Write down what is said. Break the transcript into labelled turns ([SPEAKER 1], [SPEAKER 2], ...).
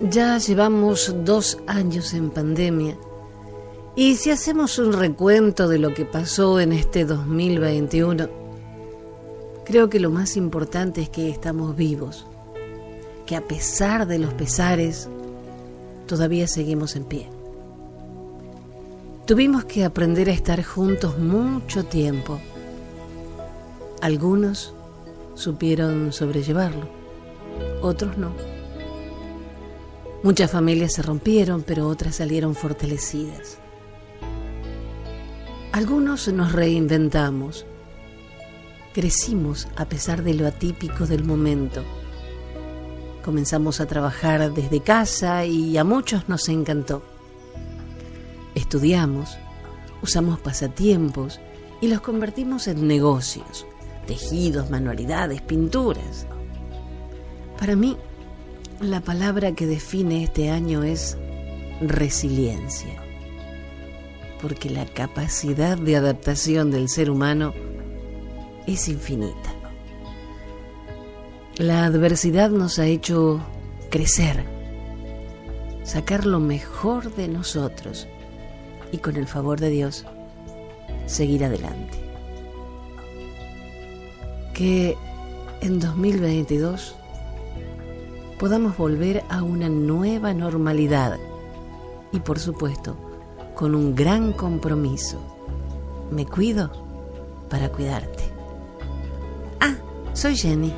[SPEAKER 1] Ya llevamos dos años en pandemia y si hacemos un recuento de lo que pasó en este 2021, creo que lo más importante es que estamos vivos, que a pesar de los pesares, todavía seguimos en pie. Tuvimos que aprender a estar juntos mucho tiempo. Algunos supieron sobrellevarlo, otros no. Muchas familias se rompieron, pero otras salieron fortalecidas. Algunos nos reinventamos, crecimos a pesar de lo atípico del momento. Comenzamos a trabajar desde casa y a muchos nos encantó. Estudiamos, usamos pasatiempos y los convertimos en negocios, tejidos, manualidades, pinturas. Para mí, la palabra que define este año es resiliencia, porque la capacidad de adaptación del ser humano es infinita. La adversidad nos ha hecho crecer, sacar lo mejor de nosotros y con el favor de Dios seguir adelante. Que en 2022 podamos volver a una nueva normalidad y por supuesto con un gran compromiso. Me cuido para cuidarte. Ah, soy Jenny